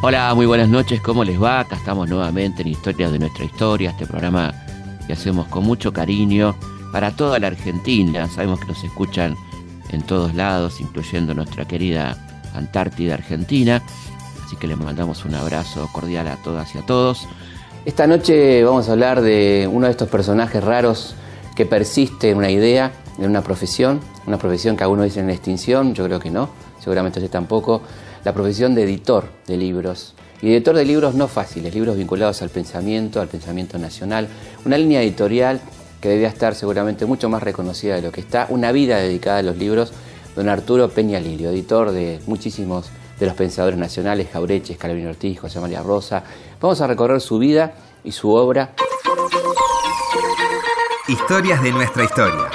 Hola, muy buenas noches, ¿cómo les va? Acá estamos nuevamente en Historias de nuestra historia, este programa que hacemos con mucho cariño para toda la Argentina. Sabemos que nos escuchan en todos lados, incluyendo nuestra querida Antártida Argentina. Así que les mandamos un abrazo cordial a todas y a todos. Esta noche vamos a hablar de uno de estos personajes raros que persiste en una idea, en una profesión, una profesión que algunos dicen en extinción, yo creo que no, seguramente usted tampoco la profesión de editor de libros. Y editor de libros no fáciles, libros vinculados al pensamiento, al pensamiento nacional, una línea editorial que debía estar seguramente mucho más reconocida de lo que está, una vida dedicada a los libros, don Arturo Peña Lilio, editor de muchísimos de los pensadores nacionales, Jaureche, Calvino Ortiz, José María Rosa. Vamos a recorrer su vida y su obra. Historias de nuestra historia,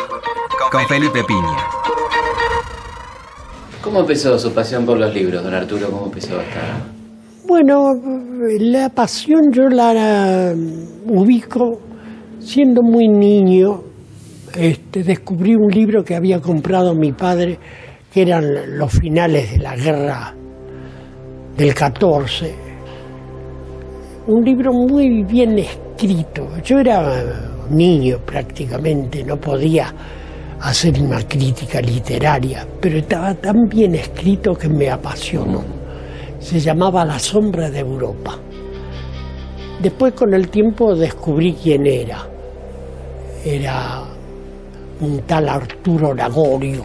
con Felipe Piña. ¿Cómo empezó su pasión por los libros, don Arturo? ¿Cómo empezó esta...? Bueno, la pasión yo la ubico siendo muy niño. Este, descubrí un libro que había comprado mi padre, que eran los finales de la guerra del 14. Un libro muy bien escrito. Yo era niño prácticamente, no podía hacer una crítica literaria, pero estaba tan bien escrito que me apasionó. Se llamaba La sombra de Europa. Después con el tiempo descubrí quién era. Era un tal Arturo Lagorio,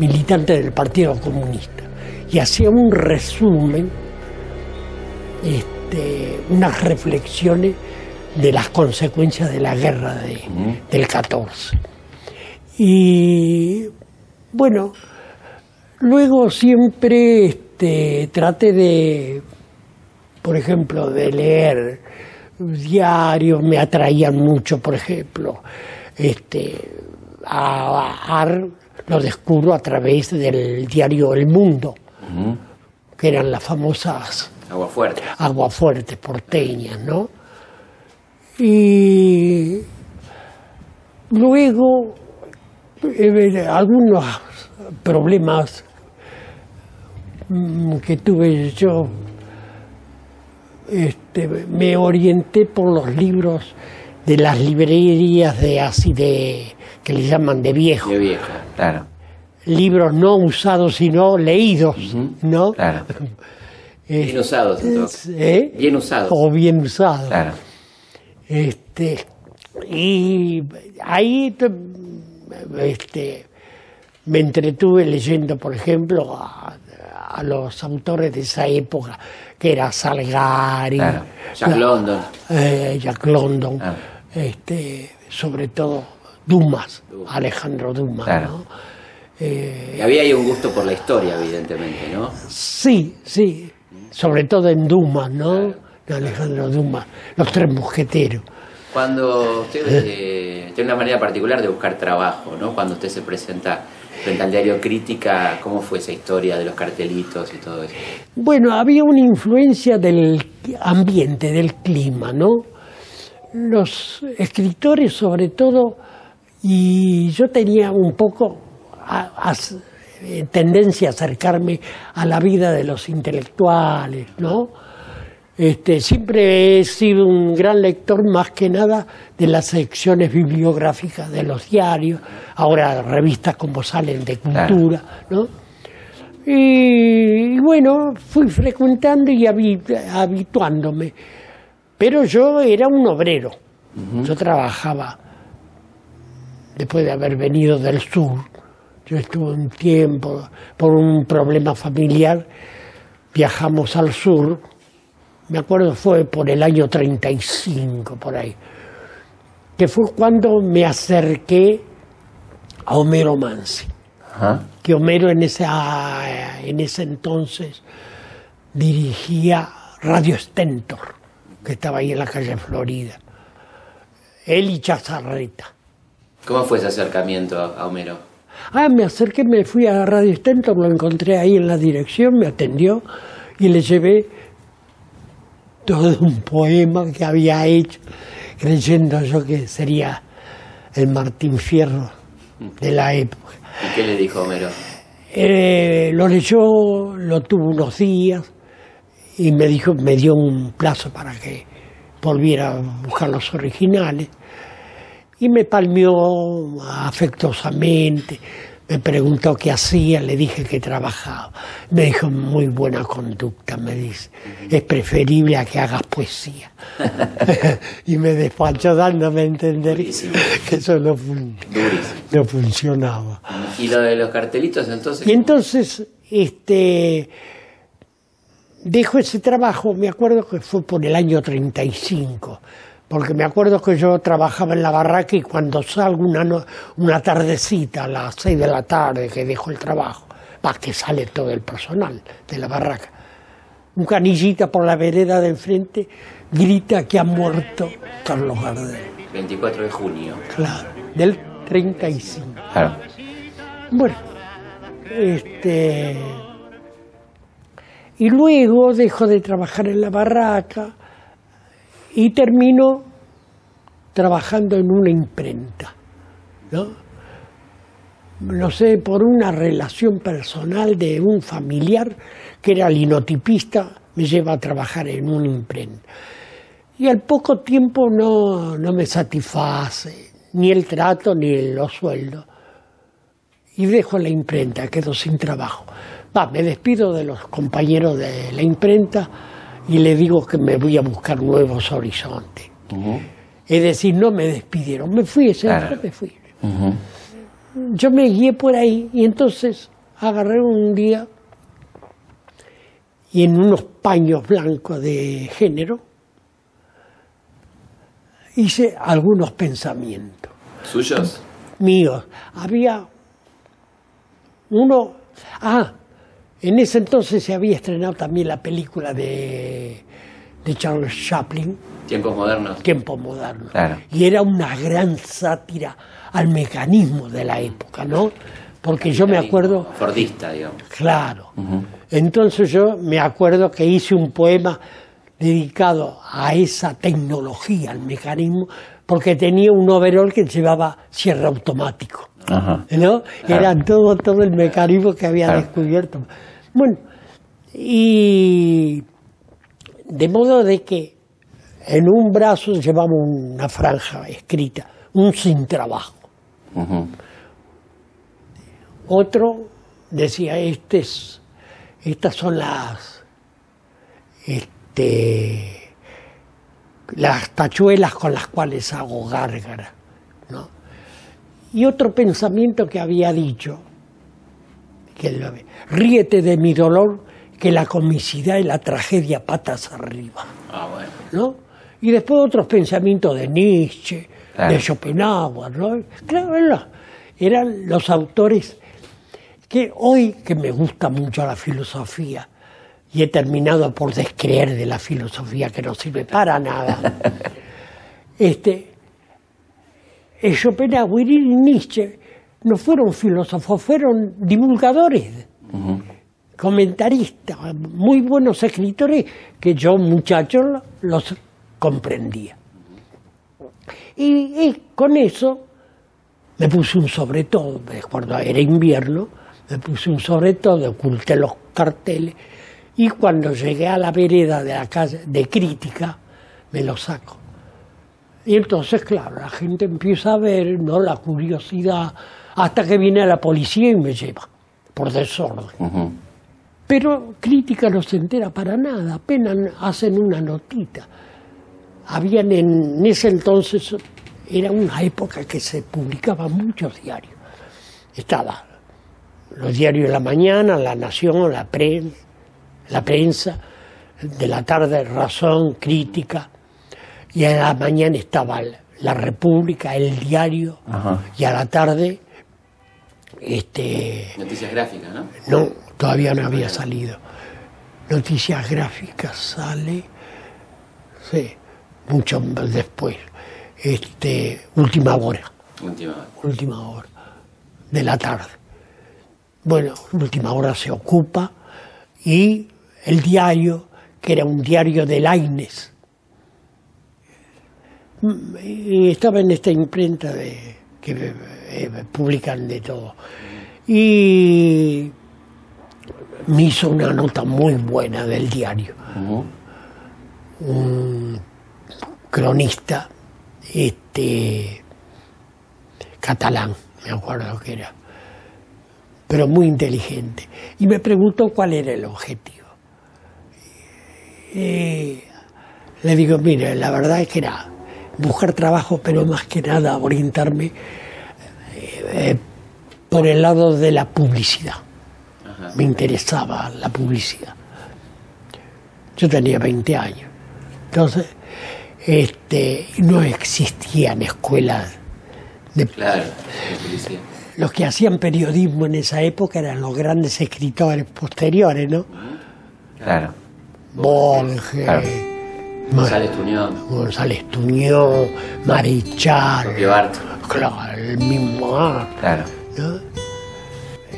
militante del Partido Comunista, y hacía un resumen, este, unas reflexiones de las consecuencias de la guerra del 14. Y bueno, luego siempre este, traté de, por ejemplo, de leer diarios, me atraían mucho, por ejemplo, este, a, Ar lo descubro a través del diario El Mundo, que eran las famosas aguafuertes aguafuertes porteñas, ¿no? Y luego algunos problemas mm, que tuve yo, este, me orienté por los libros de las librerías de así de que le llaman de viejo. De viejo, claro. Libros no usados sino leídos, ¿no? Claro. Bien usados, entonces. ¿Eh? Bien usados. O bien usados. Claro. Este, y ahí este, me entretuve leyendo, por ejemplo, a, los autores de esa época, que era Salgari, Jack London, eh, Jack London, este, sobre todo Dumas, Alejandro Dumas. Eh, había ahí un gusto por la historia, evidentemente, ¿no? Sí, sí, sobre todo en Dumas, ¿no? Alejandro Dumas, los tres mosqueteros. Cuando usted eh, tiene una manera particular de buscar trabajo, ¿no? Cuando usted se presenta frente al diario Crítica, ¿cómo fue esa historia de los cartelitos y todo eso? Bueno, había una influencia del ambiente, del clima, ¿no? Los escritores sobre todo, y yo tenía un poco eh, tendencia a acercarme a la vida de los intelectuales, ¿no? Este, siempre he sido un gran lector más que nada de las secciones bibliográficas de los diarios, ahora revistas como salen de cultura, ¿no? Y, bueno, fui frecuentando y habituándome. Pero yo era un obrero, yo trabajaba después de haber venido del sur. Yo estuve un tiempo por un problema familiar, viajamos al sur me acuerdo fue por el año 35, por ahí, que fue cuando me acerqué a Homero Mansi. Que Homero en, esa, en ese entonces dirigía Radio Stentor, que estaba ahí en la calle Florida. Él y Chazarreta. ¿Cómo fue ese acercamiento a Homero? Ah, me acerqué, me fui a Radio Stentor, lo encontré ahí en la dirección, me atendió y le llevé todo un poema que había hecho, creyendo yo que sería el Martín Fierro de la época. ¿Y qué le dijo Homero? Eh, lo leyó, lo tuvo unos días y me dijo, me dio un plazo para que volviera a buscar los originales y me palmeó afectuosamente, me preguntó qué hacía, le dije que trabajaba. Me dijo, muy buena conducta, me dice, es preferible a que hagas poesía. y me despachó dándome a entender que eso no, fun- no funcionaba. ¿Y lo de los cartelitos entonces? Y entonces, este, dejo ese trabajo, me acuerdo que fue por el año 35, porque me acuerdo que yo trabajaba en la barraca y cuando salgo una, no- una tardecita, a las 6 de la tarde, que dejo el trabajo, va que sale todo el personal de la barraca, un canillita por la vereda de enfrente grita que ha muerto Carlos Gardel, 24 de junio. claro, del 35. Claro. Bueno, este. Y luego dejo de trabajar en la barraca y termino trabajando en una imprenta, ¿no? No sé, por una relación personal de un familiar que era linotipista, me lleva a trabajar en una imprenta. Y al poco tiempo no, no me satisface ni el trato ni los sueldos y dejo la imprenta, quedo sin trabajo. Va, me despido de los compañeros de la imprenta y le digo que me voy a buscar nuevos horizontes. Es decir, no me despidieron, me fui, ese Claro. día me fui. Yo me guié por ahí y entonces agarré un día y en unos paños blancos de género hice algunos pensamientos ¿Suyos? míos. Había uno, ah, en ese entonces se había estrenado también la película de, de Charles Chaplin, Tiempos modernos. Tiempo Moderno. Claro. Y era una gran sátira al mecanismo de la época, ¿no? Porque yo me acuerdo, Fordista, digamos. claro. Entonces yo me acuerdo que hice un poema dedicado a esa tecnología, al mecanismo, porque tenía un overall que llevaba cierre automático. Ajá. ¿no? Era todo, todo el mecanismo que había Claro. descubierto. Bueno, y de modo de que en un brazo llevamos una franja escrita, un sin trabajo. Otro decía, este es- estas son las, este, las tachuelas con las cuales hago gárgara. ¿no? Y otro pensamiento que había dicho, que ríete de mi dolor, que la comicidad y la tragedia patas arriba. Ah, bueno. ¿no? Y después otros pensamientos de Nietzsche, Claro. de Schopenhauer, ¿no? Claro, eran, eran los autores que hoy, que me gusta mucho la filosofía, y he terminado por descreer de la filosofía que no sirve para nada, este, Schopenhauer y Nietzsche no fueron filósofos, fueron divulgadores comentaristas, muy buenos escritores que yo, muchacho, lo- los comprendía. Y, y con eso me puse un sobre todo, cuando era invierno, me puse un sobre todo, oculté los carteles y cuando llegué a la vereda de la calle de crítica, me lo saco. Y entonces, claro, la gente empieza a ver, ¿no? La curiosidad, hasta que viene la policía y me lleva, por desorden. Pero crítica no se entera para nada, apenas hacen una notita. Habían en ese entonces, era una época que se publicaban muchos diarios. Estaba los diarios de la mañana, La Nación, la prensa, la prensa, de la tarde Razón, Crítica, y a la mañana estaba La República, El Diario, y a la tarde, este, Noticias gráficas, ¿no? no, todavía no había salido. Noticias gráficas sale, sí, mucho después. Este, última hora, Última. última hora de la tarde. Bueno, última hora se ocupa y el diario, que era un diario de Laines, mm, estaba en esta imprenta de, que eh, publican de todo. Y me hizo una nota muy buena del diario. Un cronista este, catalán, me acuerdo que era, pero muy inteligente. Y me preguntó cuál era el objetivo. Y le digo, mire, la verdad es que era buscar trabajo, pero más que nada orientarme eh, por el lado de la publicidad. Ajá. Me interesaba la publicidad. Yo tenía 20 años. Entonces, este, no existían escuelas de Claro, de publicidad. los que hacían periodismo en esa época eran los grandes escritores posteriores, ¿no? Claro. Borges, Claro. González Tuñón, González Tuñón, Marichal, claro, el mismo Arte, Claro. ¿no?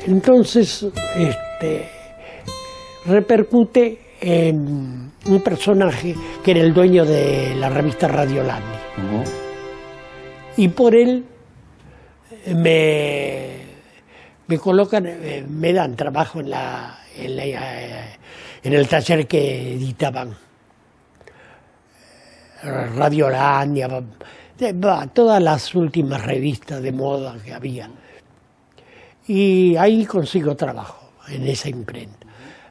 Entonces, este, repercute en un personaje que era el dueño de la revista Radiolandi. Ujú. y por él me, me colocan, eh, me dan trabajo en, la, en, la, eh, en el taller que editaban. Eh, Radiolandia, eh, todas las últimas revistas de moda que había. Y ahí consigo trabajo, en esa imprenta.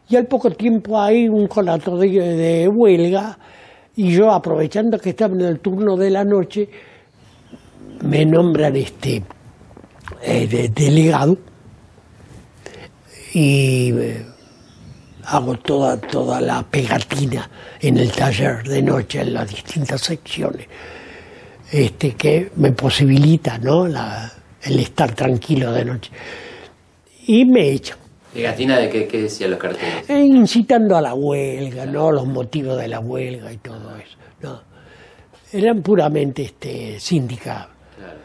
Y al poco tiempo hay un conato de, huelga y yo aprovechando que estaba en el turno de la noche, me nombran este eh, de- delegado y eh, hago toda, toda la pegatina en el taller de noche en las distintas secciones este, que me posibilita ¿no? la- el estar tranquilo de noche. Y me echan, ¿Pegatina de qué, qué decían los carteles? eh, incitando a la huelga, ¿no? los motivos de la huelga y todo eso. ¿no? Eran puramente este, sindicados. Claro.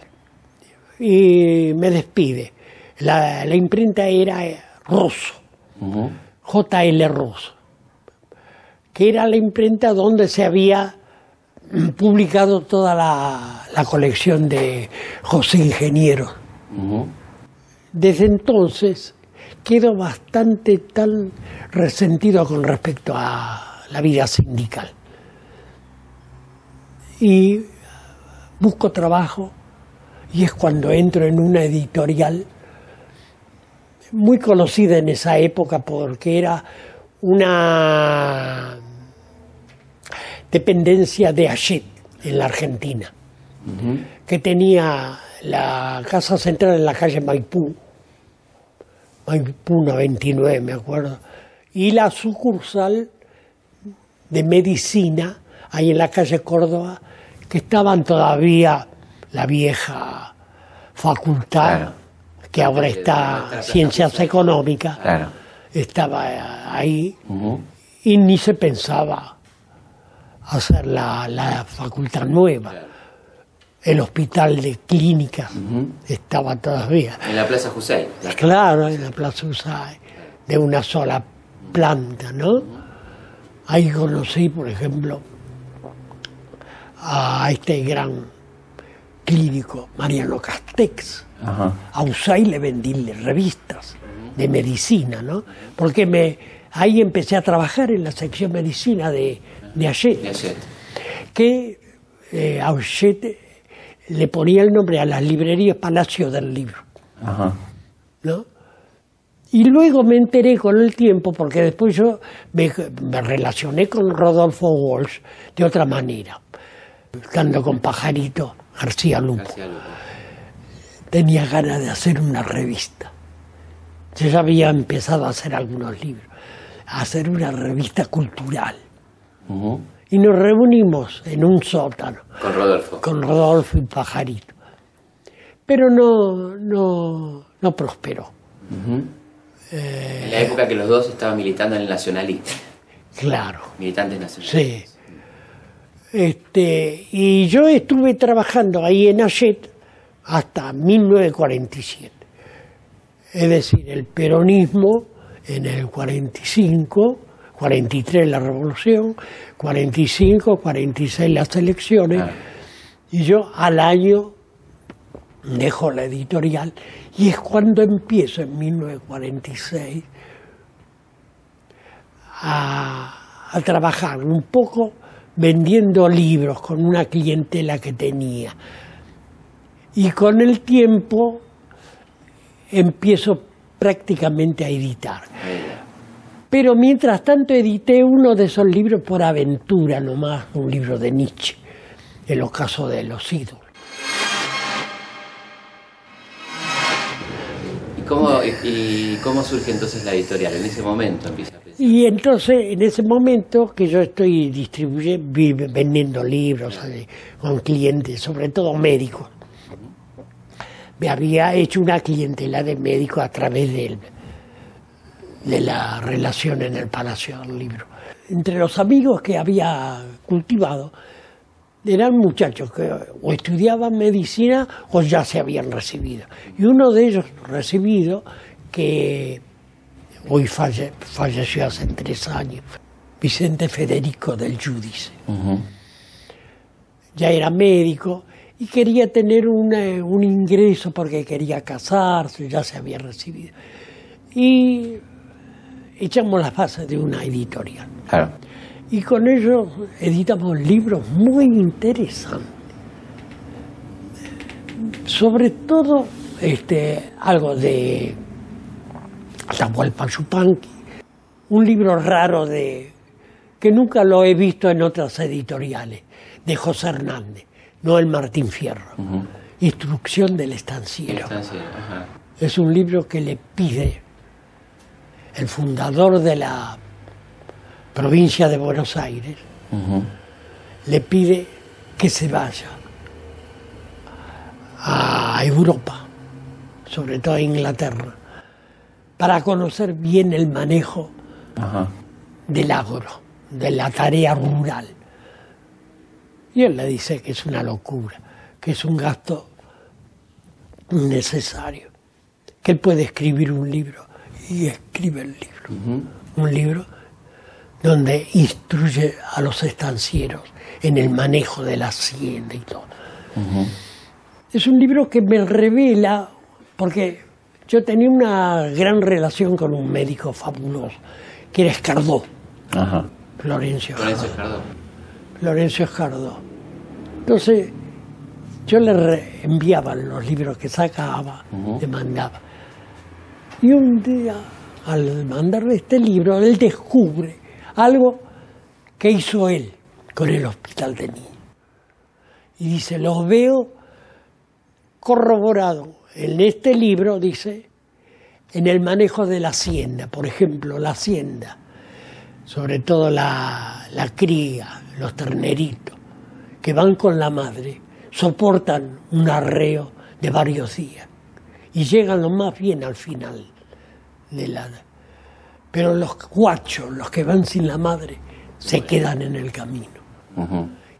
y me despide. La, la imprenta era eh, Rosso, Ujú. JL Rosso, que era la imprenta donde se había publicado toda la, la colección de José Ingeniero. Desde entonces quedo bastante tan resentido con respecto a la vida sindical. Y busco trabajo y es cuando entro en una editorial muy conocida en esa época porque era una dependencia de Hachette en la Argentina, que tenía la casa central en la calle Maipú, Maipú 99 me acuerdo, y la sucursal de medicina ahí en la calle Córdoba, que estaban todavía la vieja facultad, Claro. que ahora está Ciencias. Económicas, Claro. estaba ahí y ni se pensaba hacer la, la facultad nueva. El hospital de clínicas estaba todavía. En la Plaza Hussein. Claro, en la Plaza Usay, de una sola planta, ¿no? Ahí conocí, por ejemplo, a este gran clínico, Mariano Castex. Ajá. A Usay le vendí revistas de medicina, ¿no? Porque me, ahí empecé a trabajar en la sección medicina de, de ayer. que eh, Auchet le ponía el nombre a las librerías Palacio del Libro, Ajá. ¿no? Y luego me enteré con el tiempo, porque después yo me, me relacioné con Rodolfo Walsh de otra manera, estando con Pajarito García Lupo. García Lupo. Tenía ganas de hacer una revista. Yo ya había empezado a hacer algunos libros, a hacer una revista cultural. Y nos reunimos en un sótano. Con Rodolfo. con Rodolfo y Pajarito. Pero no, no, no prosperó. En la época que los dos estaban militando en el nacionalismo. Claro, Militantes nacionalistas. sí. Este, y yo estuve trabajando ahí en Ayet hasta 1947. Es decir, el peronismo en el 45, 43 la revolución, 45, 46 las elecciones, Ah. y yo al año dejo la editorial y es cuando empiezo en 1946 a, a trabajar un poco vendiendo libros con una clientela que tenía. Y con el tiempo empiezo prácticamente a editar. Pero mientras tanto edité uno de esos libros por aventura nomás, un libro de Nietzsche, el ocaso de los ídolos. ¿Y cómo, y cómo surge entonces la editorial? En ese momento empieza a pensar. Y entonces, en ese momento que yo estoy distribuyendo, vendiendo libros con clientes, sobre todo médicos, me había hecho una clientela de médicos a través del- de la relación en el Palacio del Libro. Entre los amigos que había cultivado, eran muchachos que o estudiaban medicina o ya se habían recibido. Y uno de ellos recibido, que hoy falle- falleció hace tres años, Vicente Federico del Giudice. Ya era médico y quería tener una- un ingreso porque quería casarse, ya se había recibido. Y echamos las bases de una editorial. Claro. Y con ellos editamos libros muy interesantes. Sobre todo este, algo de Atahualpa Yupanqui, un libro raro de que nunca lo he visto en otras editoriales, de José Hernández, Noel Martín Fierro. Instrucción del estanciero. Ajá. Es un libro que le pide el fundador de la provincia de Buenos Aires, le pide que se vaya a Europa, sobre todo a Inglaterra, para conocer bien el manejo del agro, de la tarea rural. Y él le dice que es una locura, que es un gasto innecesario, que él puede escribir un libro y escribe el libro. Un libro donde instruye a los estancieros en el manejo de la hacienda y todo. Es un libro que me revela, porque yo tenía una gran relación con un médico fabuloso, que era Escardó, Ajá. Florencio. Escardó. Florencio Escardó. Entonces, yo le enviaba los libros que sacaba, le mandaba. Y un día, al mandarle este libro, él descubre algo que hizo él con el hospital de niños. Y dice, lo veo corroborado en este libro, dice, en el manejo de la hacienda, por ejemplo, la hacienda sobre todo la, la cría, los terneritos, que van con la madre, soportan un arreo de varios días y llegan lo más bien al final de la... Pero los guachos, los que van sin la madre, se quedan en el camino.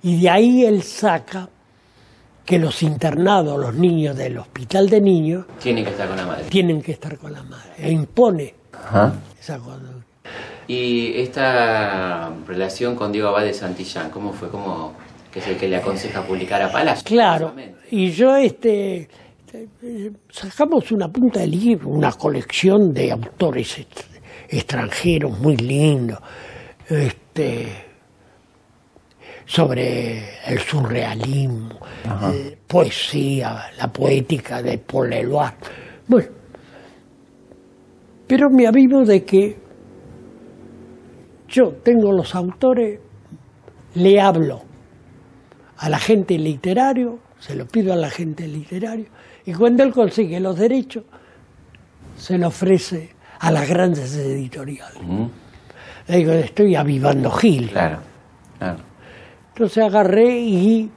Y de ahí él saca que los internados, los niños del hospital de niños, Tiene que estar con la madre. tienen que estar con la madre. E impone esa conducta. Y esta relación con Diego Abad de Santillán, ¿cómo fue? ¿Cómo, que es el que le aconseja publicar a Palacio? Claro, y yo este sacamos una punta de libro, una colección de autores extranjeros muy lindos, este, sobre el surrealismo, eh, poesía, la poética de Paul Eluard. Bueno, pero me avivo de que yo tengo los autores, le hablo a la gente literario, se lo pido a la gente literario, y cuando él consigue los derechos, se lo ofrece a las grandes editoriales. Le digo, estoy avivando Gil. Claro, claro. Entonces agarré y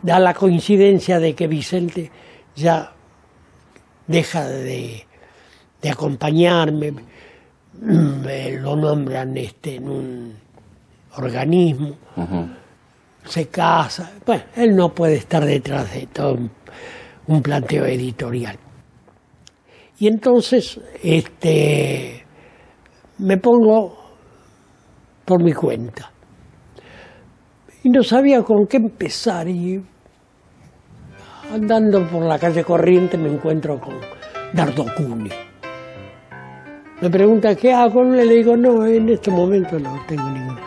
da la coincidencia de que Vicente ya deja de, de acompañarme, me lo nombran este, en un organismo, se casa, bueno, él no puede estar detrás de todo un, un planteo editorial. Y entonces este, me pongo por mi cuenta. Y no sabía con qué empezar y andando por la calle corriente me encuentro con Dardo Cuni. Me pregunta qué hago, le digo, no, en este momento no tengo ninguna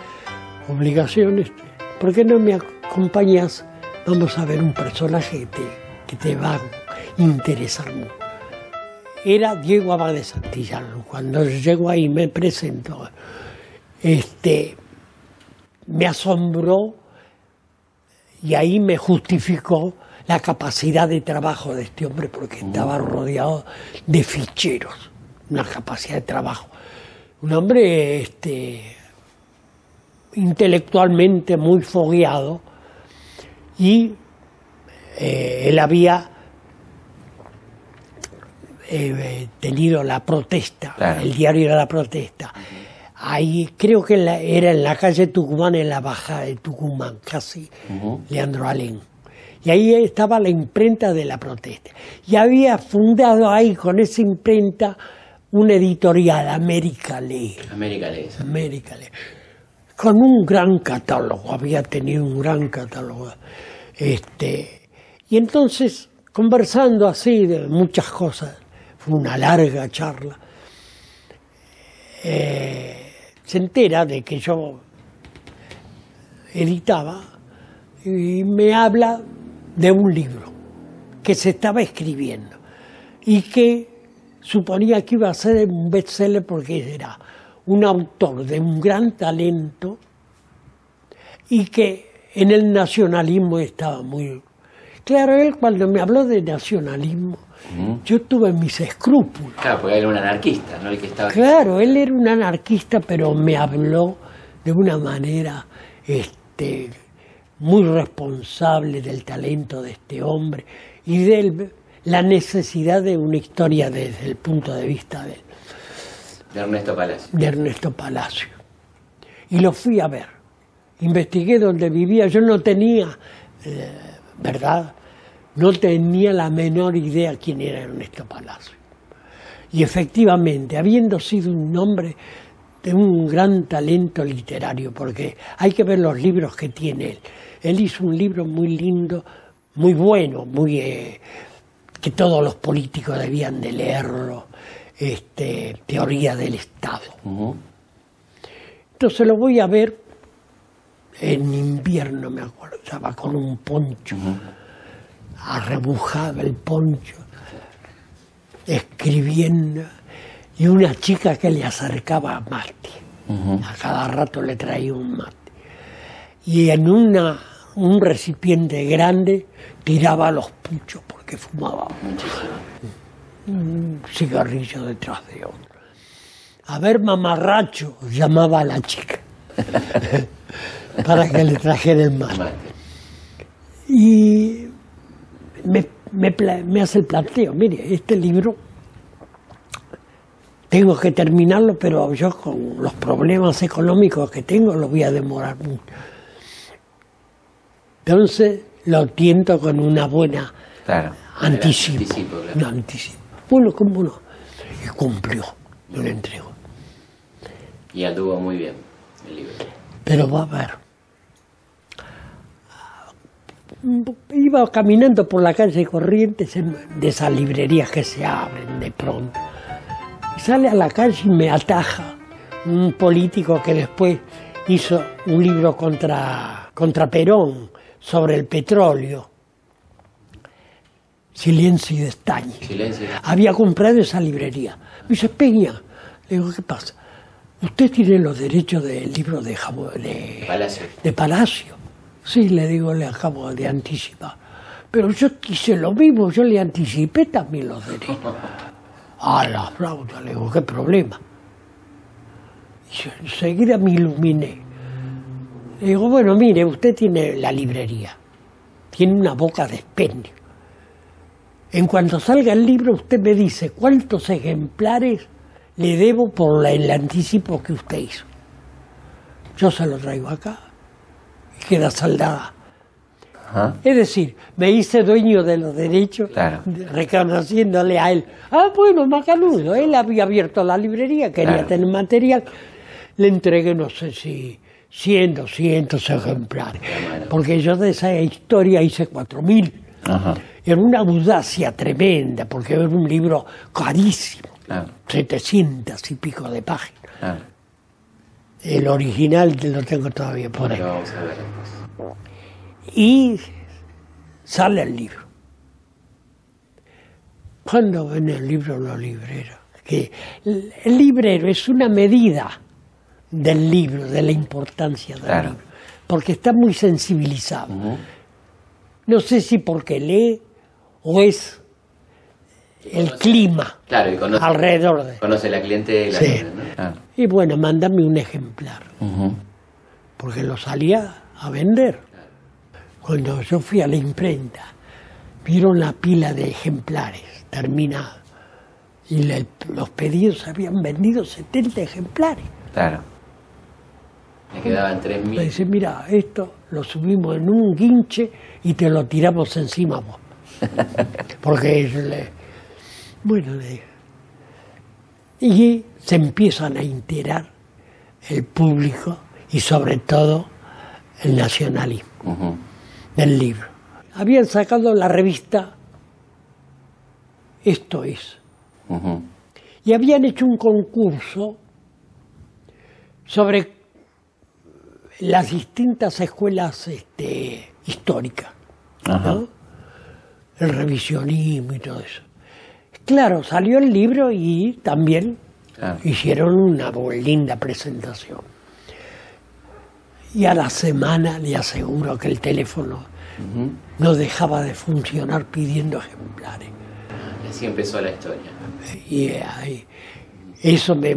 obligación. Este, ¿Por qué no me acompañas? Vamos a ver un personaje que te va a interesar mucho. Era Diego Abad de Santillán. Cuando llego ahí me presento. Este, me asombró y ahí me justificó la capacidad de trabajo de este hombre porque estaba rodeado de ficheros, una capacidad de trabajo. Un hombre este, intelectualmente muy fogueado y eh, él había eh, tenido la protesta, el diario era la protesta. Ahí creo que era en la calle Tucumán, en la baja de Tucumán, casi, Leandro Alén. Y ahí estaba la imprenta de la protesta. Y había fundado ahí con esa imprenta una editorial, América Lee. América Lee. América Lee. Con un gran catálogo, había tenido un gran catálogo. Este, y entonces, conversando así de muchas cosas, fue una larga charla, eh, se entera de que yo editaba y me habla de un libro que se estaba escribiendo y que suponía que iba a ser un bestseller porque era un autor de un gran talento y que en el nacionalismo estaba muy... Claro, él cuando me habló de nacionalismo, yo tuve mis escrúpulos. Claro, porque él era un anarquista, ¿no? El que estaba... Claro, él era un anarquista, pero me habló de una manera este, muy responsable del talento de este hombre y de la necesidad de una historia desde el punto de vista de, de Ernesto Palacio. De Ernesto Palacio. Y lo fui a ver. Investigué donde vivía. Yo no tenía, eh, ¿verdad? No tenía la menor idea quién era Ernesto Palacio. Y efectivamente, habiendo sido un hombre de un gran talento literario, porque hay que ver los libros que tiene él. Él hizo un libro muy lindo, muy bueno, muy eh, que todos los políticos debían de leerlo, este, Teoría del Estado. Entonces lo voy a ver en invierno, me acuerdo, estaba con un poncho arrebujado el poncho, escribiendo, y una chica que le acercaba mate. A cada rato le traía un mate. Y en una, un recipiente grande tiraba los puchos porque fumaba un cigarrillo detrás de otro. A ver, mamarracho, llamaba a la chica para que le trajera el mate. Y me, hace el planteo, mire, este libro tengo que terminarlo, pero yo con los problemas económicos que tengo lo voy a demorar mucho. Entonces lo tiento con una buena anticipo. anticipo, Bueno, ¿cómo no? Y cumplió, me lo entregó. Y anduvo muy bien el libro. Pero va a ver, iba caminando por la calle Corrientes de esas librerías que se abren de pronto. Sale a la calle y me ataja un político que después hizo un libro contra, contra Perón sobre el petróleo. Silencio y destañe. Había comprado esa librería. Me dice, Peña, le digo, ¿qué pasa? Usted tiene los derechos del libro de, de, Palacio. de Palacio. Sí, le digo, le acabo de anticipar. Pero yo quise lo mismo, yo le anticipé también los derechos. A la flauta, le digo, ¿qué problema? Y enseguida me iluminé. Le digo, bueno, mire, usted tiene la librería, tiene una boca de expendio. En cuanto salga el libro, usted me dice cuántos ejemplares le debo por el anticipo que usted hizo. Yo se lo traigo acá queda saldada. Es decir, me hice dueño de los derechos, reconociéndole a él. Ah, bueno, Macanudo, él había abierto la librería, quería tener material. Le entregué, no sé si 100, 200 ejemplares. Porque yo de esa historia hice 4000. Era una audacia tremenda, porque era un libro carísimo, Claro, 700 y pico de páginas. El original lo tengo todavía por ahí. vamos a ver. Y sale el libro. ¿Cuándo ven el libro los libreros? Que el librero es una medida del libro, de la importancia del Claro. libro, porque está muy sensibilizado. No sé si porque lee o es el clima Claro, y conoce, alrededor de... conoce la clientela. Sí. ¿no? Claro. Y bueno, mándame un ejemplar. Porque lo salía a vender. Cuando yo fui a la imprenta, vieron la pila de ejemplares terminada y le- los pedidos habían vendido 70 ejemplares. Claro. Le quedaban Me 3.000. dice, mira, esto lo subimos en un guinche y te lo tiramos encima vos. Porque le- bueno, le- y se empiezan a enterar el público y sobre todo el nacionalismo Ujú. del libro. Habían sacado la revista Esto es y habían hecho un concurso sobre las distintas escuelas este, históricas, el revisionismo y todo eso. Claro, salió el libro y también Claro. hicieron una linda presentación. Y a la semana le aseguro que el teléfono no dejaba de funcionar pidiendo ejemplares. Así empezó la historia. Y eso me,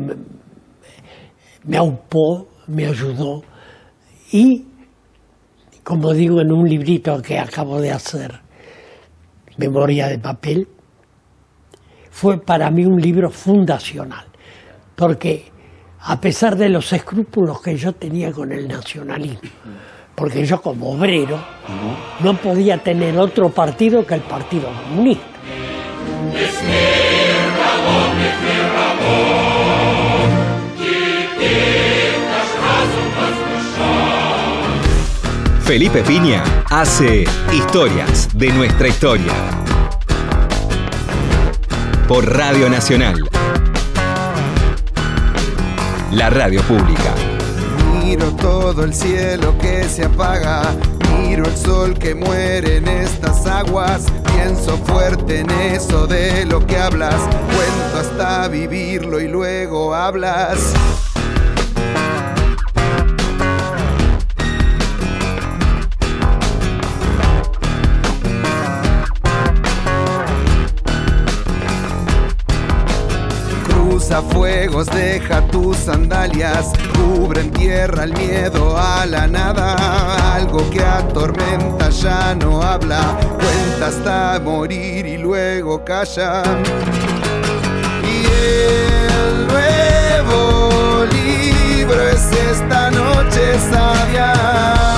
me aupó, me ayudó. Y, como digo en un librito que acabo de hacer, Memoria de papel, fue para mí un libro fundacional. Porque a pesar de los escrúpulos que yo tenía con el nacionalismo, porque yo como obrero no podía tener otro partido que el Partido Comunista. Felipe Piña hace historias de nuestra historia. Por Radio Nacional. La radio pública. Miro todo el cielo que se apaga, miro el sol que muere en estas aguas, pienso fuerte en eso de lo que hablas, cuento hasta vivirlo y luego hablas. Cruza fuegos, deja tus sandalias, cubre en tierra el miedo a la nada. Algo que atormenta ya no habla, cuenta hasta morir y luego calla. Y el nuevo libro es esta noche. Sabia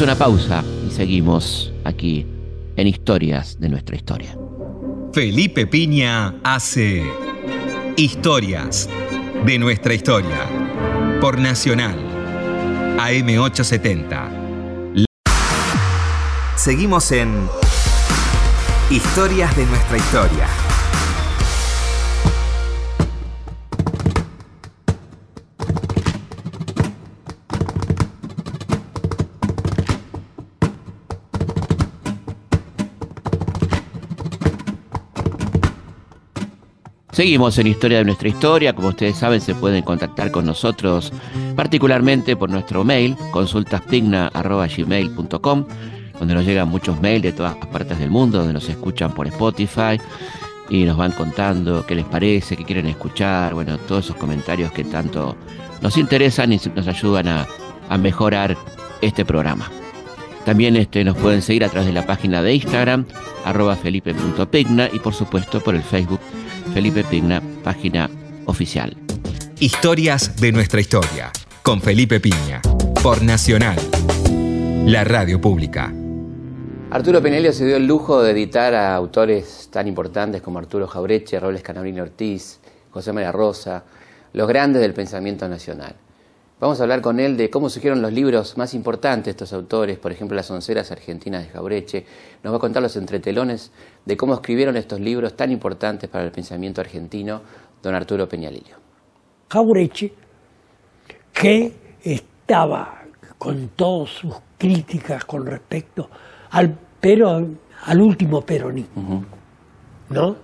Una pausa y seguimos aquí en Historias de nuestra historia. Felipe Piña hace Historias de nuestra historia por Nacional AM870. Seguimos en Historias de nuestra historia. Seguimos en Historia de nuestra historia. Como ustedes saben, se pueden contactar con nosotros particularmente por nuestro mail, consultaspigna.gmail.com, donde nos llegan muchos mails de todas partes del mundo, donde nos escuchan por Spotify y nos van contando qué les parece, qué quieren escuchar, bueno, todos esos comentarios que tanto nos interesan y nos ayudan a, mejorar este programa. También este, nos pueden seguir a través de la página de Instagram, arroba felipe.pigna y por supuesto por el Facebook Felipe Pigna, página oficial. Historias de nuestra historia con Felipe Piña por Nacional, la radio pública. Arturo Penelio se dio el lujo de editar a autores tan importantes como Arturo Jaureche, Robles Canabrini Ortiz, José María Rosa, los grandes del pensamiento nacional. Vamos a hablar con él de cómo surgieron los libros más importantes de estos autores, por ejemplo Las onceras argentinas de Jaureche. Nos va a contar los entretelones de cómo escribieron estos libros tan importantes para el pensamiento argentino, don Arturo Peñalillo. Jaureche, que estaba con todas sus críticas con respecto al, pero, al último peronismo, ¿no?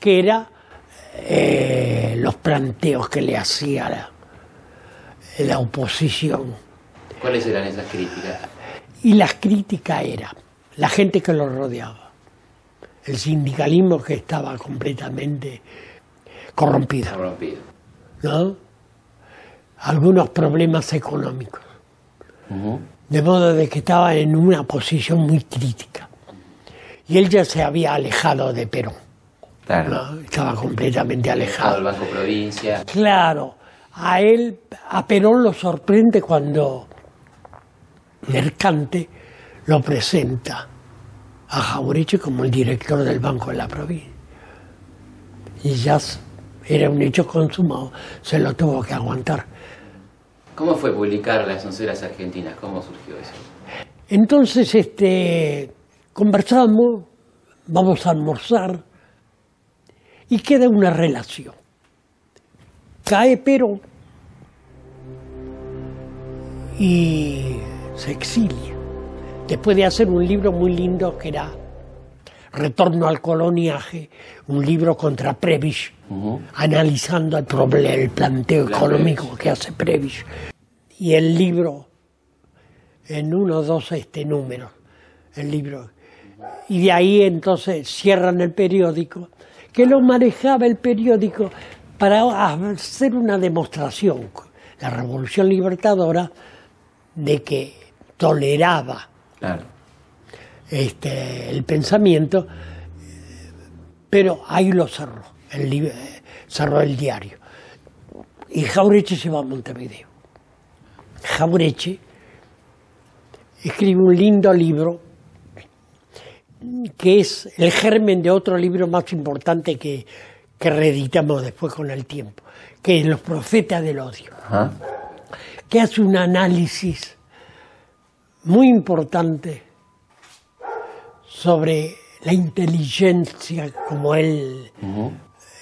Que era eh, los planteos que le hacía la, la oposición. ¿Cuáles eran esas críticas? Y las críticas eran la gente que lo rodeaba, el sindicalismo que estaba completamente corrompido, Corrompido. ¿no? algunos problemas económicos, de modo de que estaba en una posición muy crítica. Y él ya se había alejado de Perón, Claro. ¿no? estaba completamente alejado. el Banco Provincia. Claro, a él, a Perón lo sorprende cuando Mercante lo presenta a Jaureche como el director del Banco de la Provincia. Y ya era un hecho consumado, se lo tuvo que aguantar. ¿Cómo fue publicar Las onceras argentinas? ¿Cómo surgió eso? Entonces, este, conversamos, vamos a almorzar y queda una relación. Cae Perón y se exilia. Después de hacer un libro muy lindo que era Retorno al coloniaje, un libro contra Prebisch, analizando el problema, el planteo económico que hace Prebisch. Y el libro en uno o dos este, números, el libro. Y de ahí entonces cierran el periódico, que lo manejaba el periódico para hacer una demostración, la Revolución Libertadora, de que toleraba Claro. este, el pensamiento, pero ahí lo cerró, el, cerró el diario. Y Jaureche se va a Montevideo. Jaureche, escribe un lindo libro que es el germen de otro libro más importante que, que reeditamos después con el tiempo, que es Los Profetas del Odio, que hace un análisis muy importante sobre la inteligencia, como él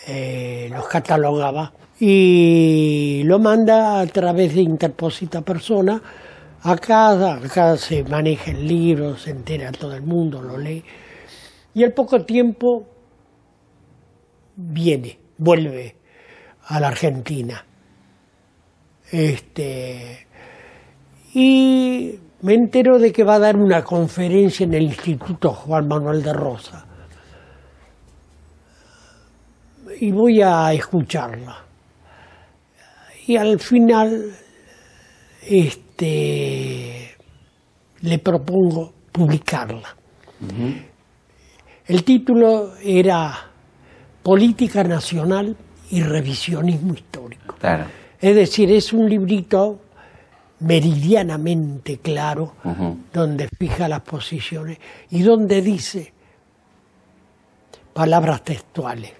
eh, los catalogaba, y lo manda a través de interposita persona. Acá, acá se maneja el libro, se entera todo el mundo, lo lee. Y al poco tiempo viene, vuelve a la Argentina. Este, y me entero de que va a dar una conferencia en el Instituto Juan Manuel de Rosa. Y voy a escucharla. Y al final este, le propongo publicarla. El título era Política Nacional y Revisionismo Histórico. Es decir, es un librito meridianamente claro, donde fija las posiciones y donde dice palabras textuales,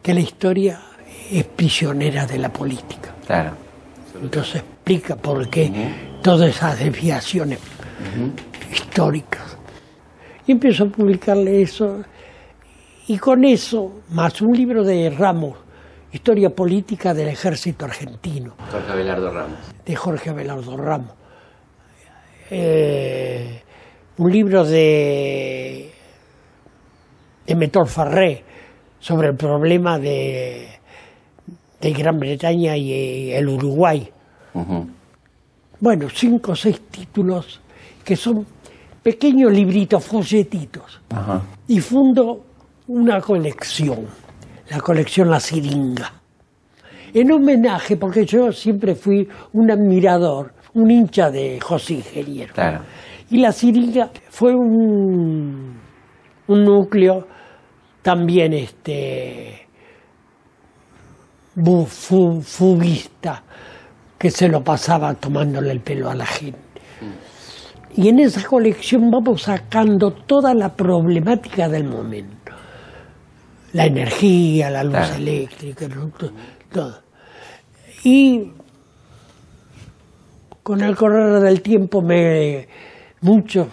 que la historia es prisionera de la política. Entonces explica por qué todas esas desviaciones históricas. Y empiezo a publicarle eso, y con eso, más un libro de Ramos, Historia Política del Ejército Argentino. Jorge Abelardo Ramos. De Jorge Abelardo Ramos. Eh, un libro de, de Metor Farré sobre el problema de, de Gran Bretaña y el Uruguay. Bueno, cinco o seis títulos que son pequeños libritos, folletitos. Y fundo una colección la colección La Siringa. En homenaje, porque yo siempre fui un admirador, un hincha de José Ingeniero. Y La Siringa fue un, un núcleo también este, fuguista que se lo pasaba tomándole el pelo a la gente. Y en esa colección vamos sacando toda la problemática del momento la energía, la luz eléctrica, todo. Y con el correr del tiempo, me, muchos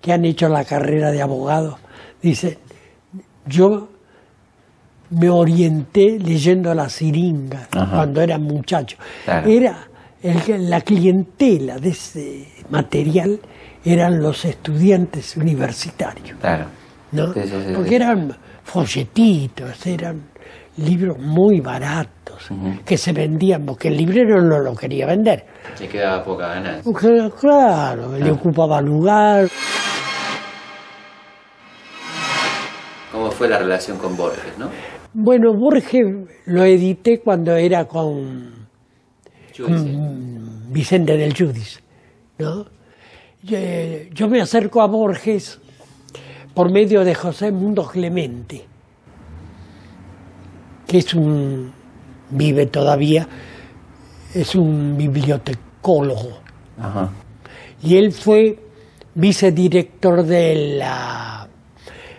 que han hecho la carrera de abogado dicen, yo me orienté leyendo la siringa cuando era muchacho. Era la clientela de ese material eran los estudiantes universitarios. ¿no? Porque eran folletitos, eran libros muy baratos que se vendían porque el librero no lo quería vender. Le quedaba poca ganancia. claro, le ocupaba lugar. ¿Cómo fue la relación con Borges, no? Bueno, Borges lo edité cuando era con, Vicente del Judis, ¿no? yo me acerco a Borges por medio de José Mundo Clemente, que es un, vive todavía, es un bibliotecólogo. Y él fue vicedirector de la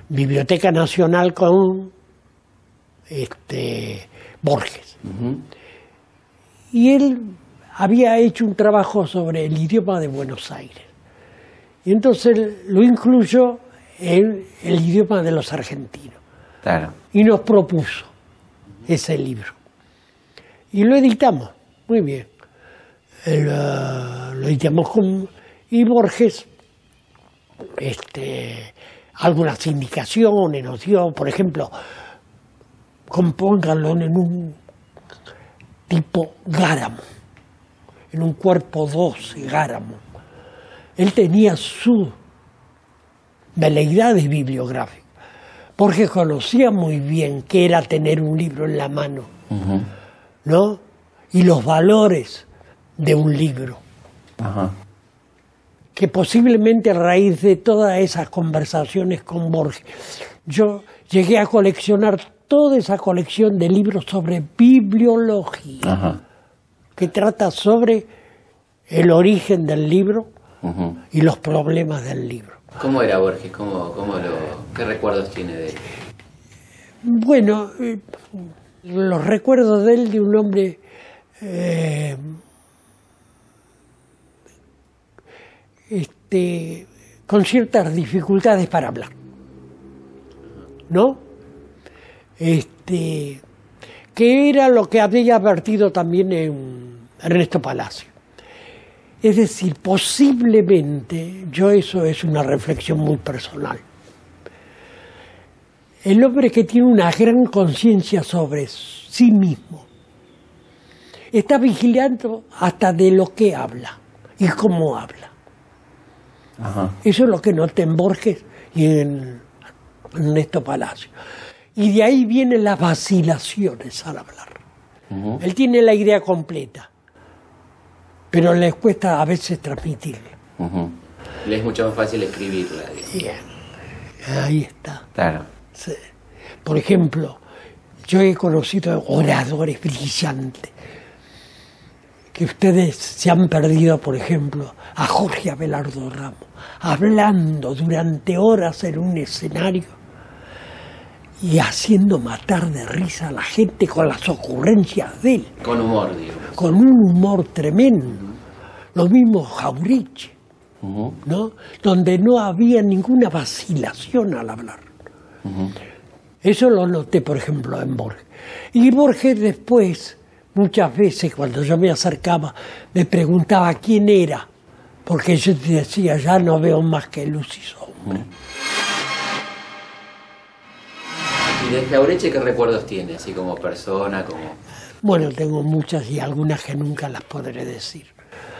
Biblioteca Nacional con este, Borges. Y él había hecho un trabajo sobre el idioma de Buenos Aires. Y entonces lo incluyó en el idioma de los argentinos. Y nos propuso ese libro. Y lo editamos, muy bien. lo editamos con. Y Borges, este, algunas indicaciones nos dio, por ejemplo, compónganlo en un tipo gáramo, en un cuerpo 12 gáramo. Él tenía su veleidades bibliográficas, porque conocía muy bien qué era tener un libro en la mano, ¿no? Y los valores de un libro. Que posiblemente a raíz de todas esas conversaciones con Borges, yo llegué a coleccionar toda esa colección de libros sobre bibliología, que trata sobre el origen del libro y los problemas del libro. ¿Cómo era Borges? ¿Cómo, cómo lo, ¿Qué recuerdos tiene de él? Bueno, eh, los recuerdos de él de un hombre eh, este, con ciertas dificultades para hablar. ¿No? Este, que era lo que había advertido también en Ernesto Palacio. Es decir, posiblemente, yo eso es una reflexión muy personal, el hombre que tiene una gran conciencia sobre sí mismo está vigilando hasta de lo que habla y cómo habla. Eso es lo que noté en Borges y en Ernesto Palacio. Y de ahí vienen las vacilaciones al hablar. Él tiene la idea completa, pero les cuesta a veces transmitirla. Le es mucho más fácil escribirla. Bien, ahí está. Claro. Sí. Por ejemplo, yo he conocido oradores brillantes que ustedes se han perdido, por ejemplo, a Jorge Abelardo Ramos, hablando durante horas en un escenario y haciendo matar de risa a la gente con las ocurrencias de él. Con humor, digo. Con un humor tremendo. Lo mismo Jauriche, ¿no? Donde no había ninguna vacilación al hablar. Eso lo noté, por ejemplo, en Borges. Y Borges después, muchas veces cuando yo me acercaba, me preguntaba quién era, porque yo decía, ya no veo más que luz y sombra. ¿Y de Jaureche qué recuerdos tiene, así como persona, como...? Bueno, tengo muchas y algunas que nunca las podré decir.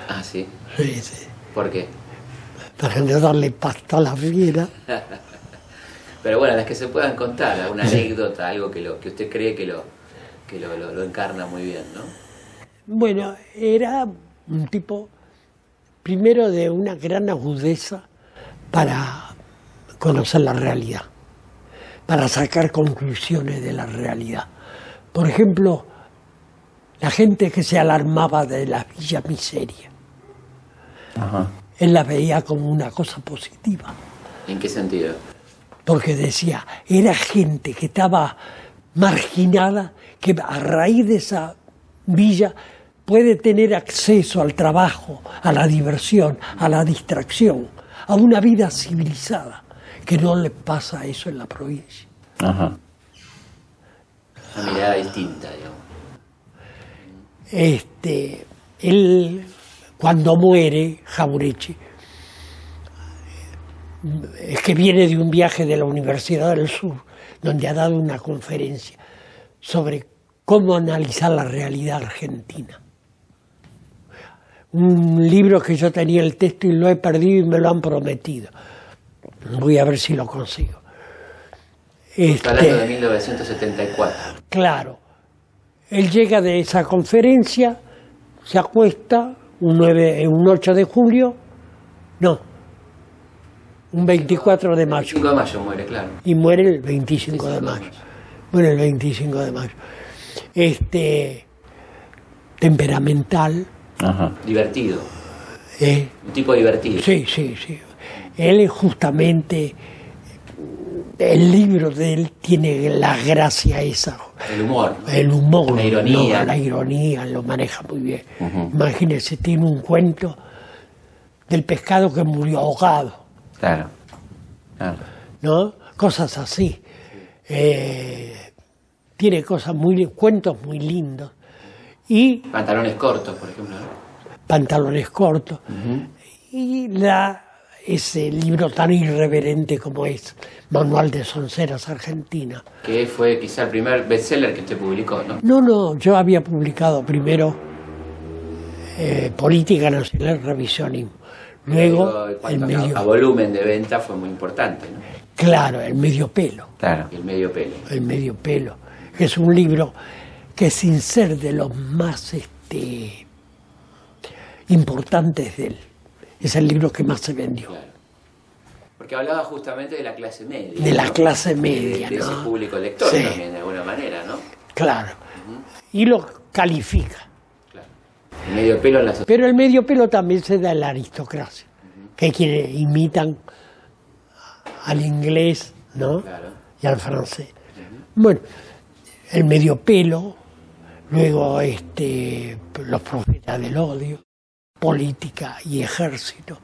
Ah, ¿sí? Sí, sí. ¿Por qué? Para no darle pasta a la fiera. Pero bueno, las que se puedan contar, alguna anécdota, algo que, lo, que usted cree que, lo, que lo, lo- lo encarna muy bien, ¿no? Bueno, era un tipo, primero de una gran agudeza para conocer la realidad, para sacar conclusiones de la realidad. Por ejemplo, la gente que se alarmaba de la villa miseria, él la veía como una cosa positiva, ¿En qué sentido? porque decía, era gente que estaba marginada, que a raíz de esa villa puede tener acceso al trabajo, a la diversión, a la distracción, a una vida civilizada, que no le pasa eso en la provincia. Una mirada distinta, digamos. Este, él, cuando muere, Jaureche, es que viene de un viaje de la Universidad del Sur, donde ha dado una conferencia sobre cómo analizar la realidad argentina. Un libro que yo tenía el texto y lo he perdido y me lo han prometido. Voy a ver si lo consigo. Está hablando de Este, 1974. Claro. Él llega de esa conferencia, se acuesta un, 9, un 8 de julio, no, un 24 de mayo, 5 de mayo muere, claro. y muere el 25 de mayo. Muere el 25 de mayo. Este, temperamental, Divertido. ¿eh? Un tipo divertido. Sí, sí, sí. Él es justamente, el libro de él tiene la gracia esa, El humor. el humor, La ironía. ¿no? la ironía, lo maneja muy bien. Imagínense, tiene un cuento del pescado que murió ahogado, Claro. claro. ¿no? Cosas así. Eh, tiene cosas muy, cuentos muy lindos. Y Pantalones cortos, por ejemplo. pantalones cortos. Y la, ese libro tan irreverente como es Manual de Sonceras Argentina. Que fue quizá el primer bestseller que usted publicó, ¿no? No, no, yo había publicado primero eh, Política Nacional Revisionismo. Luego, el medio, a volumen de venta fue muy importante, ¿no? claro, el medio pelo, Claro. El medio pelo. el medio pelo, que es un libro que sin ser de los más este, importantes de él, es el libro que más se vendió. Claro. Porque hablaba justamente de la clase media. De la ¿no? clase media, De, ese ¿no? público lector Sí. también, de alguna manera, ¿no? Claro. Y lo califica. Claro. El medio pelo en la sociedad. Pero el medio pelo también se da en la aristocracia, que es quienes imitan al inglés ¿no? Claro. y al francés. Bueno, el medio pelo, luego este, los profetas del odio, política y ejército.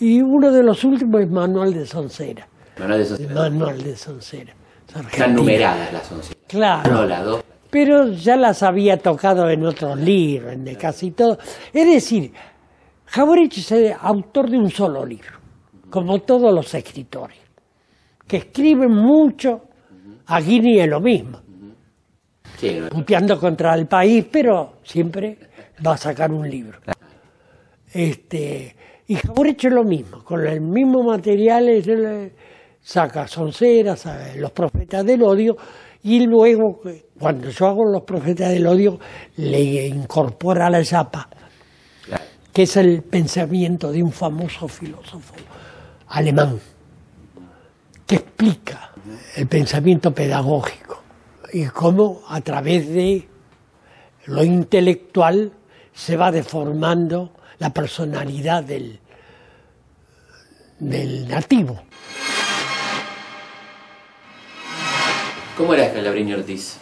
Y uno de los últimos es Manuel de Soncera. Manuel de Soncera. Manuel de Soncera. es Están numeradas las once. Claro. No, las dos. pero ya las había tocado en otros libros, en de casi todo. Es decir, Jauregui es autor de un solo libro, como todos los escritores, que escriben mucho, a Guini es lo mismo, Sí, no. puteando contra el país, pero siempre va a sacar un libro. Este, y Jauregui es lo mismo, con el mismo material eh, saca Sonceras, los profetas del odio, y luego, eh, cuando yo hago los profetas del odio, le incorpora la chapa, que es el pensamiento de un famoso filósofo alemán, que explica el pensamiento pedagógico y cómo a través de lo intelectual se va deformando la personalidad del, del nativo. ¿Cómo era Scalabrini Ortiz?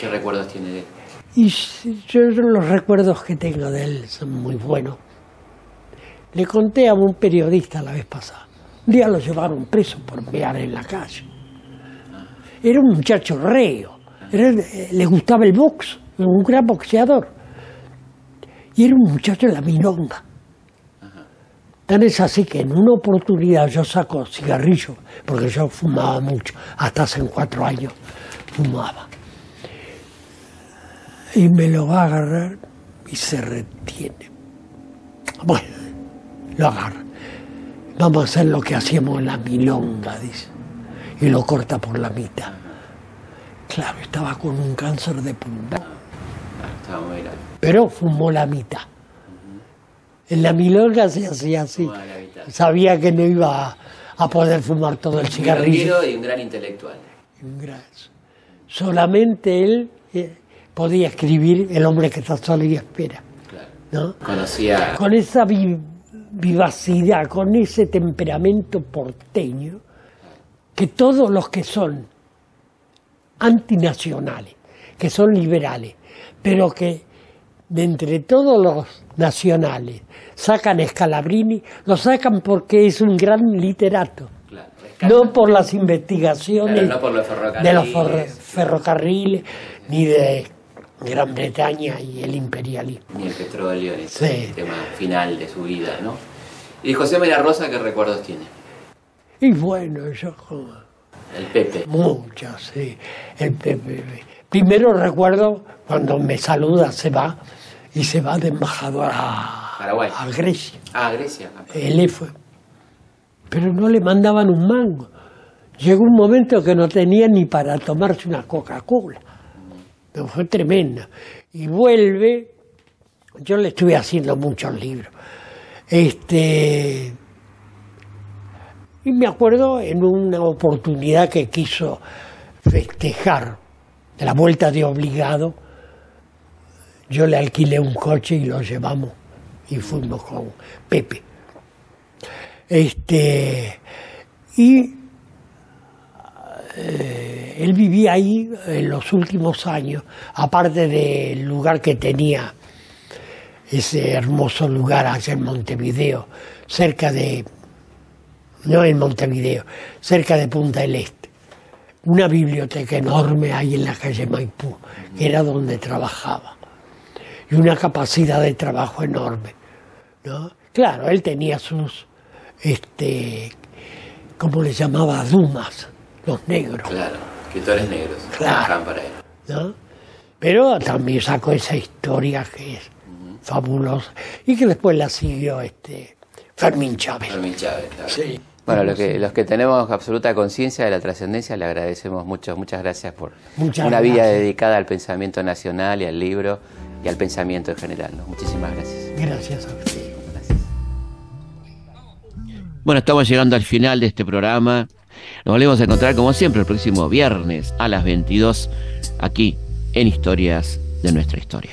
¿Qué recuerdos tiene de él? Y yo los recuerdos que tengo de él son muy buenos. Le conté a un periodista la vez pasada. Un día lo llevaron preso por mear en la calle. Era un muchacho reo. Era- eh, le gustaba el box, un gran boxeador. Y era un muchacho de la milonga. Tan es así que en una oportunidad yo saco cigarrillo, porque yo fumaba mucho, hasta hace cuatro años fumaba y me lo va a agarrar y se retiene. Bueno, lo agarra. Vamos a hacer lo que hacíamos en la milonga, dice. Y lo corta por la mitad. Claro, estaba con un cáncer de pulmón, Ah, estaba muy grave. Pero fumó la mitad. En la milonga se hacía así. Fumaba la mitad. Sabía que no iba a, a poder fumar todo el cigarrillo. Milonguero y un gran intelectual. Gracias. Solamente él eh, podía escribir El hombre que está solo y espera. Claro. ¿no? Conocía. Con esa vi- vivacidad, con ese temperamento porteño, que todos los que son antinacionales, que son liberales, pero que de entre todos los nacionales sacan a Scalabrini, lo sacan porque es un gran literato. Claro. No por las investigaciones Claro, no por los de los ferrocarriles. ferro- ferrocarriles ni de Gran Bretaña y el imperialismo. Ni el petróleo, ni Sí. el tema final de su vida, ¿no? Y José María Rosa, ¿qué recuerdos tiene? Y bueno, yo como El Pepe. muchas, sí. El Pepe. Primero recuerdo cuando me saluda, se va y se va de embajador a, Paraguay. a Grecia. Ah, Grecia. Él fue. Pero no le mandaban un mango. Llegó un momento que no tenía ni para tomarse una Coca-Cola. Fue tremenda. Y vuelve, yo le estuve haciendo muchos libros. Este, y me acuerdo en una oportunidad que quiso festejar la vuelta de obligado, yo le alquilé un coche y lo llevamos y fuimos con Pepe. Este, y eh, él vivía ahí en los últimos años, aparte del lugar que tenía, ese hermoso lugar en Montevideo, cerca de, no en Montevideo, cerca de Punta del Este. Una biblioteca enorme ahí en la calle Maipú, que era donde trabajaba. Y una capacidad de trabajo enorme. ¿no? Claro, él tenía sus, este, ¿cómo le llamaba? Dumas, los negros. Claro. Escritores negros. Claro. Para él. ¿no? Pero también sacó esa historia que es fabulosa y que después la siguió este Fermín Chávez. Fermín Chávez, claro. Sí. Bueno, que, los que tenemos absoluta conciencia de la trascendencia le agradecemos mucho. Muchas gracias por Muchas una vida dedicada al pensamiento nacional y al libro y al pensamiento en general. ¿no? Muchísimas gracias. Gracias a usted. Gracias. Bueno, estamos llegando al final de este programa. Nos volvemos a encontrar como siempre el próximo viernes a las 22 aquí en Historias de nuestra historia.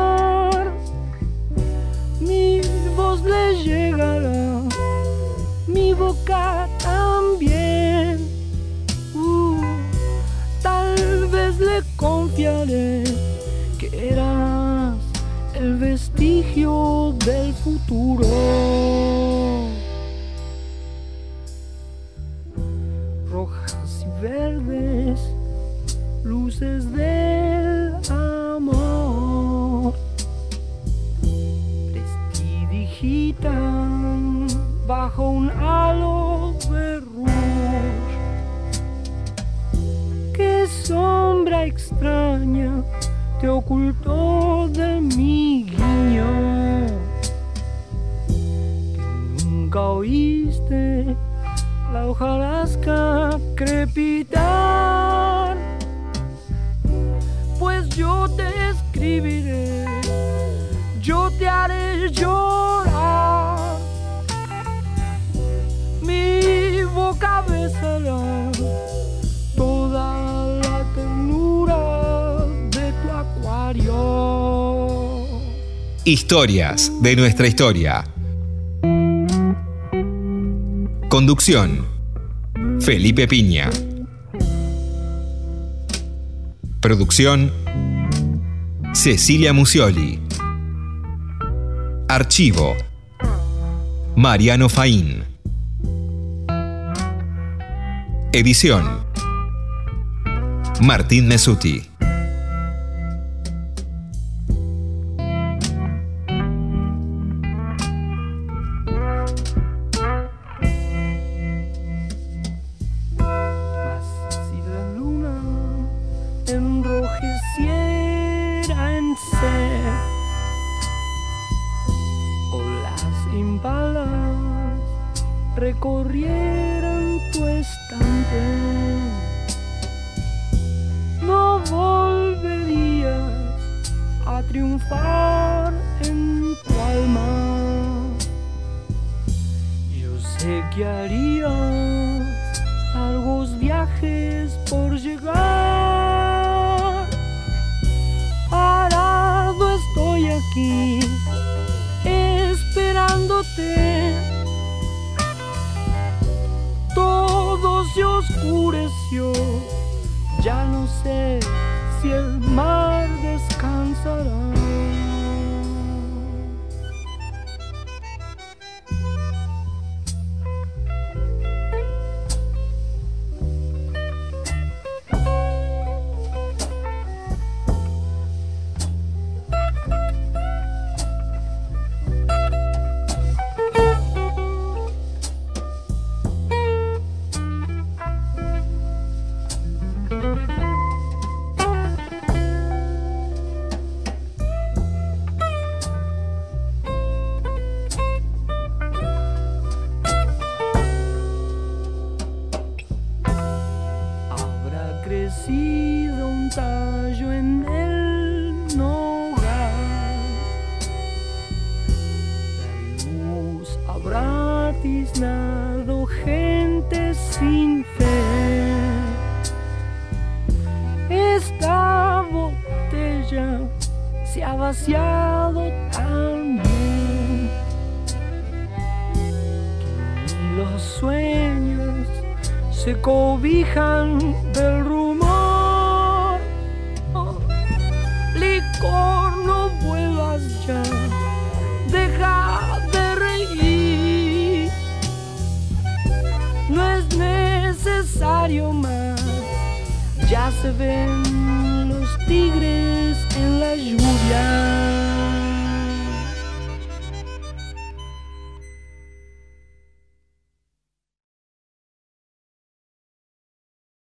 Voz le llegará, mi boca también. Uh, tal vez le confiaré que eras el vestigio del futuro. Rojas y verdes, luces del bajo un halo de rouge. Qué sombra extraña te ocultó de mi guiño. Que nunca oíste la hojarasca crepitar. Pues yo te escribiré, yo te haré llorar. Toda la ternura de tu acuario. Historias de nuestra historia. Conducción. Felipe Piña. Producción. Cecilia Musioli. Archivo. Mariano Faín. Edición. Martín Mesuti. No sé si el mar descansará.